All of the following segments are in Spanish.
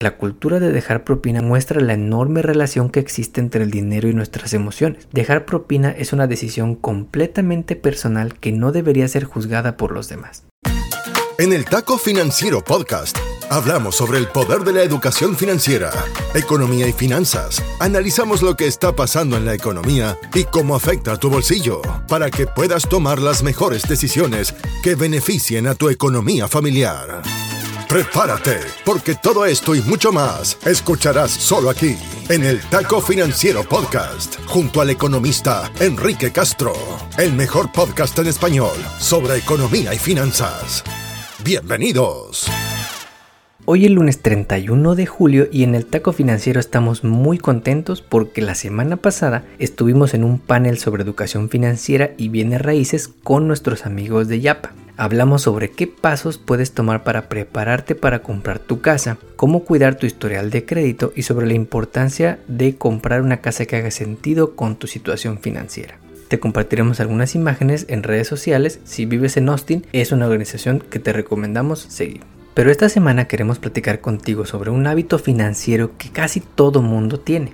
La cultura de dejar propina muestra la enorme relación que existe entre el dinero y nuestras emociones. Dejar propina es una decisión completamente personal que no debería ser juzgada por los demás. En el Taco Financiero Podcast hablamos sobre el poder de la educación financiera, economía y finanzas. Analizamos lo que está pasando en la economía y cómo afecta a tu bolsillo para que puedas tomar las mejores decisiones que beneficien a tu economía familiar. Prepárate, porque todo esto y mucho más escucharás solo aquí, en el Taco Financiero Podcast, junto al economista Enrique Castro, el mejor podcast en español sobre economía y finanzas. Bienvenidos. Hoy es lunes 31 de julio y en el Taco Financiero estamos muy contentos porque la semana pasada estuvimos en un panel sobre educación financiera y bienes raíces con nuestros amigos de Yapa. Hablamos sobre qué pasos puedes tomar para prepararte para comprar tu casa, cómo cuidar tu historial de crédito y sobre la importancia de comprar una casa que haga sentido con tu situación financiera. Te compartiremos algunas imágenes en redes sociales. Si vives en Austin, es una organización que te recomendamos seguir. Pero esta semana queremos platicar contigo sobre un hábito financiero que casi todo mundo tiene,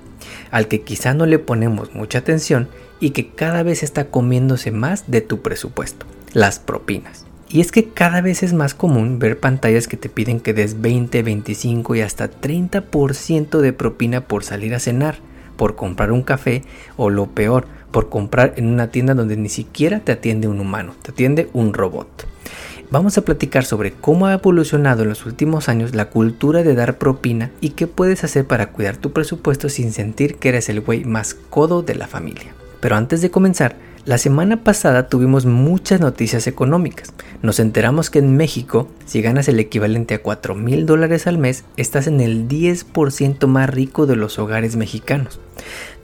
al que quizá no le ponemos mucha atención y que cada vez está comiéndose más de tu presupuesto, las propinas. Y es que cada vez es más común ver pantallas que te piden que des 20, 25 y hasta 30% de propina por salir a cenar, por comprar un café o lo peor, por comprar en una tienda donde ni siquiera te atiende un humano, te atiende un robot. Vamos a platicar sobre cómo ha evolucionado en los últimos años la cultura de dar propina y qué puedes hacer para cuidar tu presupuesto sin sentir que eres el güey más codo de la familia. Pero antes de comenzar, la semana pasada tuvimos muchas noticias económicas. Nos enteramos que en México, si ganas el equivalente a 4 mil dólares al mes, estás en el 10% más rico de los hogares mexicanos.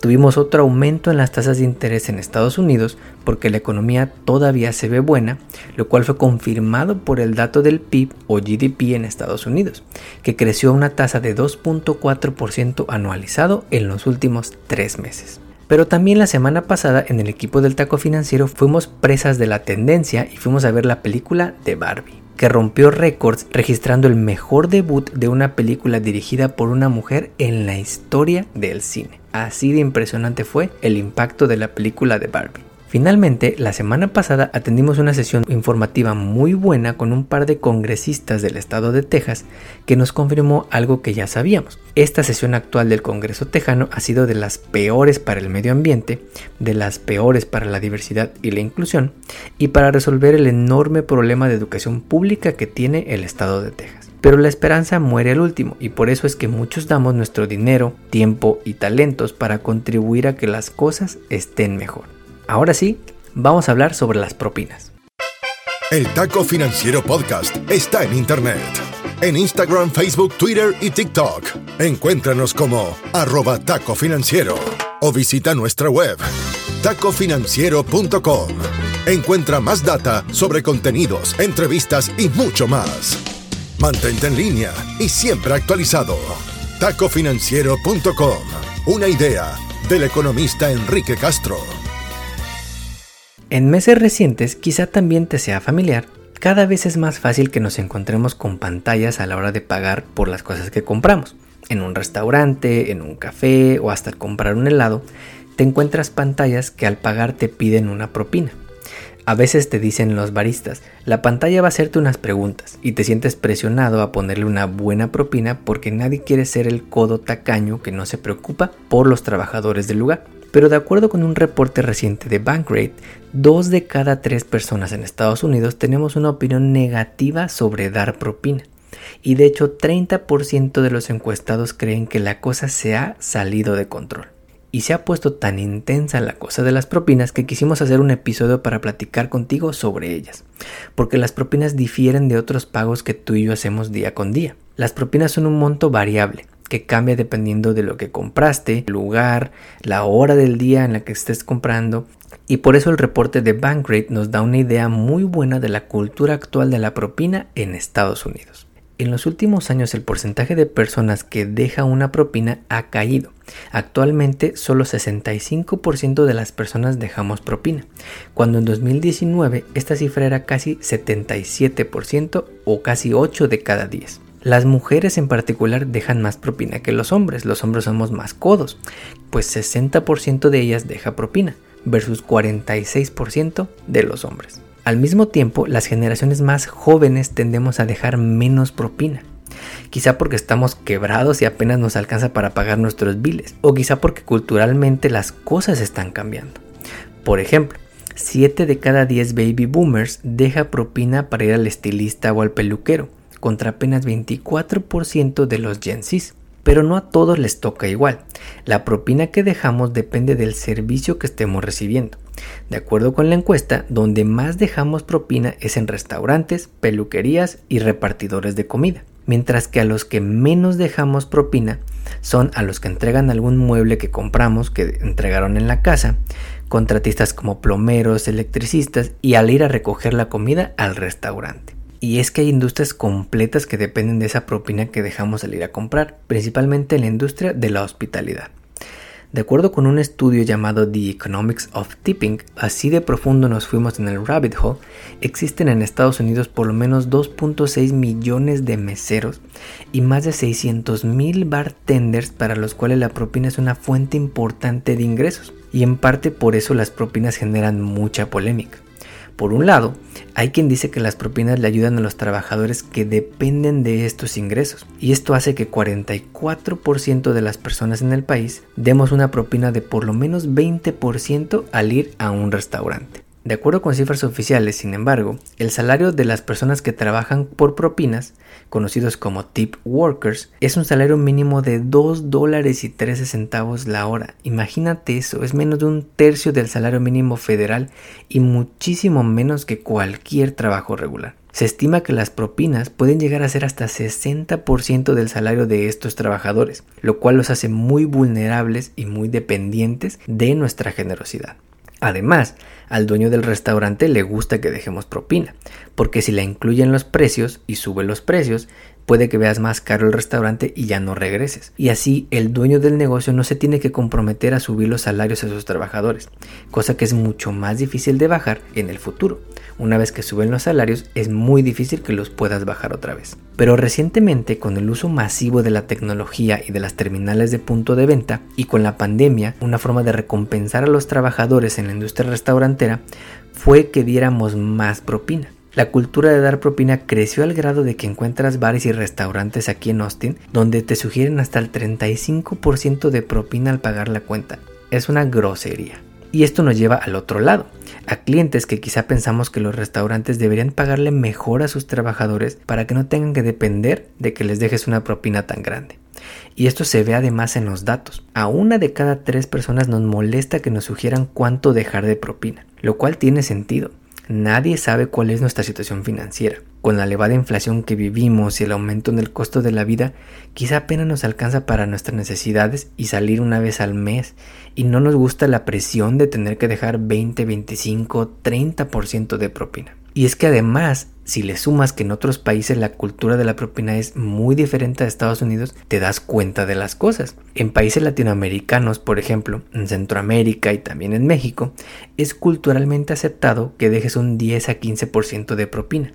Tuvimos otro aumento en las tasas de interés en Estados Unidos porque la economía todavía se ve buena, lo cual fue confirmado por el dato del PIB o GDP en Estados Unidos, que creció a una tasa de 2.4% anualizado en los últimos tres meses. Pero también la semana pasada en el equipo del taco financiero fuimos presas de la tendencia y fuimos a ver la película de Barbie, que rompió récords registrando el mejor debut de una película dirigida por una mujer en la historia del cine. Así de impresionante fue el impacto de la película de Barbie. Finalmente, la semana pasada atendimos una sesión informativa muy buena con un par de congresistas del estado de Texas que nos confirmó algo que ya sabíamos. Esta sesión actual del Congreso tejano ha sido de las peores para el medio ambiente, de las peores para la diversidad y la inclusión, y para resolver el enorme problema de educación pública que tiene el estado de Texas. Pero la esperanza muere al último y por eso es que muchos damos nuestro dinero, tiempo y talentos para contribuir a que las cosas estén mejor. Ahora sí, vamos a hablar sobre las propinas. El Taco Financiero Podcast está en Internet. En Instagram, Facebook, Twitter y TikTok. Encuéntranos como arroba taco financiero o visita nuestra web tacofinanciero.com. Encuentra más data sobre contenidos, entrevistas y mucho más. Mantente en línea y siempre actualizado. tacofinanciero.com. Una idea del economista Enrique Castro. En meses recientes, quizá también te sea familiar, cada vez es más fácil que nos encontremos con pantallas a la hora de pagar por las cosas que compramos. En un restaurante, en un café o hasta al comprar un helado, te encuentras pantallas que al pagar te piden una propina. A veces te dicen los baristas, la pantalla va a hacerte unas preguntas y te sientes presionado a ponerle una buena propina porque nadie quiere ser el codo tacaño que no se preocupa por los trabajadores del lugar. Pero de acuerdo con un reporte reciente de Bankrate, dos de cada tres personas en Estados Unidos tenemos una opinión negativa sobre dar propina. Y de hecho 30% de los encuestados creen que la cosa se ha salido de control. Y se ha puesto tan intensa la cosa de las propinas que quisimos hacer un episodio para platicar contigo sobre ellas. Porque las propinas difieren de otros pagos que tú y yo hacemos día con día. Las propinas son un monto variable que cambia dependiendo de lo que compraste, el lugar, la hora del día en la que estés comprando. Y por eso el reporte de Bankrate nos da una idea muy buena de la cultura actual de la propina en Estados Unidos. En los últimos años el porcentaje de personas que deja una propina ha caído. Actualmente solo 65% de las personas dejamos propina, cuando en 2019 esta cifra era casi 77% o casi 8 de cada 10. Las mujeres en particular dejan más propina que los hombres, los hombres somos más codos, pues 60% de ellas deja propina versus 46% de los hombres. Al mismo tiempo, las generaciones más jóvenes tendemos a dejar menos propina. Quizá porque estamos quebrados y apenas nos alcanza para pagar nuestros biles, o quizá porque culturalmente las cosas están cambiando. Por ejemplo, 7 de cada 10 baby boomers deja propina para ir al estilista o al peluquero, contra apenas 24% de los Gen. Pero no a todos les toca igual. La propina que dejamos depende del servicio que estemos recibiendo. De acuerdo con la encuesta, donde más dejamos propina es en restaurantes, peluquerías y repartidores de comida, mientras que a los que menos dejamos propina son a los que entregan algún mueble que compramos, que entregaron en la casa, contratistas como plomeros, electricistas y al ir a recoger la comida al restaurante. Y es que hay industrias completas que dependen de esa propina que dejamos al ir a comprar, principalmente en la industria de la hospitalidad. De acuerdo con un estudio llamado The Economics of Tipping, así de profundo nos fuimos en el rabbit hole, existen en Estados Unidos por lo menos 2.6 millones de meseros y más de 600 mil bartenders para los cuales la propina es una fuente importante de ingresos. Y en parte por eso las propinas generan mucha polémica. Por un lado, hay quien dice que las propinas le ayudan a los trabajadores que dependen de estos ingresos, y esto hace que 44% de las personas en el país demos una propina de por lo menos 20% al ir a un restaurante. De acuerdo con cifras oficiales, sin embargo, el salario de las personas que trabajan por propinas, conocidos como tip workers, es un salario mínimo de 2 dólares y 13 centavos la hora. Imagínate eso, es menos de un tercio del salario mínimo federal y muchísimo menos que cualquier trabajo regular. Se estima que las propinas pueden llegar a ser hasta 60% del salario de estos trabajadores, lo cual los hace muy vulnerables y muy dependientes de nuestra generosidad. Además, al dueño del restaurante le gusta que dejemos propina, porque si la incluye en los precios y sube los precios, puede que veas más caro el restaurante y ya no regreses. Y así el dueño del negocio no se tiene que comprometer a subir los salarios a sus trabajadores, cosa que es mucho más difícil de bajar en el futuro. Una vez que suben los salarios es muy difícil que los puedas bajar otra vez. Pero recientemente con el uso masivo de la tecnología y de las terminales de punto de venta y con la pandemia, una forma de recompensar a los trabajadores en la industria restaurantera fue que diéramos más propina. La cultura de dar propina creció al grado de que encuentras bares y restaurantes aquí en Austin donde te sugieren hasta el 35% de propina al pagar la cuenta. Es una grosería. Y esto nos lleva al otro lado, a clientes que quizá pensamos que los restaurantes deberían pagarle mejor a sus trabajadores para que no tengan que depender de que les dejes una propina tan grande. Y esto se ve además en los datos. A una de cada tres personas nos molesta que nos sugieran cuánto dejar de propina, lo cual tiene sentido. Nadie sabe cuál es nuestra situación financiera. Con la elevada inflación que vivimos y el aumento en el costo de la vida, quizá apenas nos alcanza para nuestras necesidades y salir una vez al mes, y no nos gusta la presión de tener que dejar 20, 25, 30% de propina. Y es que además, si le sumas que en otros países la cultura de la propina es muy diferente a Estados Unidos, te das cuenta de las cosas. En países latinoamericanos, por ejemplo, en Centroamérica y también en México, es culturalmente aceptado que dejes un 10 a 15% de propina.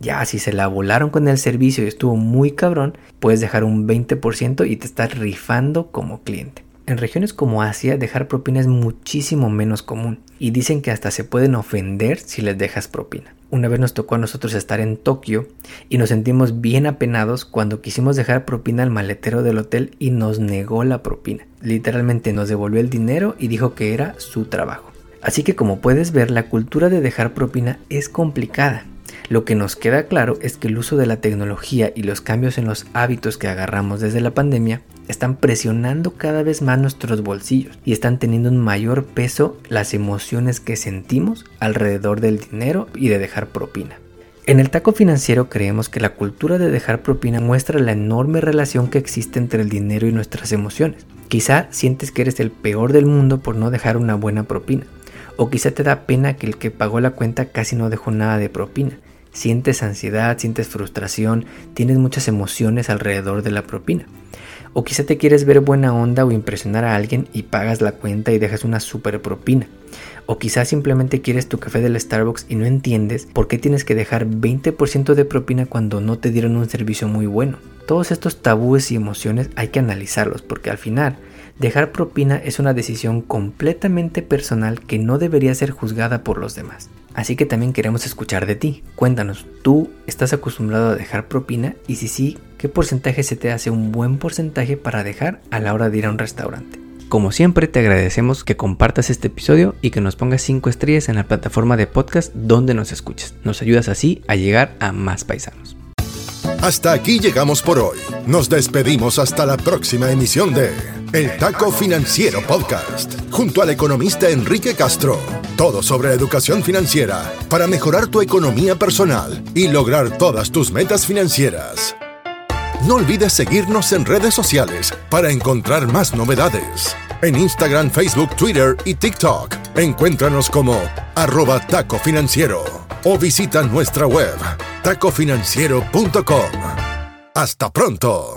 Ya si se la volaron con el servicio y estuvo muy cabrón, puedes dejar un 20% y te estás rifando como cliente. En regiones como Asia, dejar propina es muchísimo menos común y dicen que hasta se pueden ofender si les dejas propina. Una vez nos tocó a nosotros estar en Tokio y nos sentimos bien apenados cuando quisimos dejar propina al maletero del hotel y nos negó la propina. Literalmente nos devolvió el dinero y dijo que era su trabajo. Así que como puedes ver, la cultura de dejar propina es complicada lo que nos queda claro es que el uso de la tecnología y los cambios en los hábitos que agarramos desde la pandemia están presionando cada vez más nuestros bolsillos y están teniendo un mayor peso las emociones que sentimos alrededor del dinero y de dejar propina. En el taco financiero creemos que la cultura de dejar propina muestra la enorme relación que existe entre el dinero y nuestras emociones. Quizá sientes que eres el peor del mundo por no dejar una buena propina, o quizá te da pena que el que pagó la cuenta casi no dejó nada de propina sientes ansiedad, sientes frustración, tienes muchas emociones alrededor de la propina. O quizá te quieres ver buena onda o impresionar a alguien y pagas la cuenta y dejas una super propina. O quizás simplemente quieres tu café del Starbucks y no entiendes por qué tienes que dejar 20% de propina cuando no te dieron un servicio muy bueno. Todos estos tabúes y emociones hay que analizarlos porque al final dejar propina es una decisión completamente personal que no debería ser juzgada por los demás. Así que también queremos escuchar de ti. Cuéntanos, ¿tú estás acostumbrado a dejar propina? Y si sí, ¿qué porcentaje se te hace un buen porcentaje para dejar a la hora de ir a un restaurante? Como siempre, te agradecemos que compartas este episodio y que nos pongas 5 estrellas en la plataforma de podcast donde nos escuches. Nos ayudas así a llegar a más paisanos. Hasta aquí llegamos por hoy. Nos despedimos hasta la próxima emisión de El Taco Financiero Podcast, junto al economista Enrique Castro. Todo sobre educación financiera para mejorar tu economía personal y lograr todas tus metas financieras. No olvides seguirnos en redes sociales para encontrar más novedades. En Instagram, Facebook, Twitter y TikTok. Encuéntranos como arroba taco financiero o visita nuestra web tacofinanciero.com. Hasta pronto.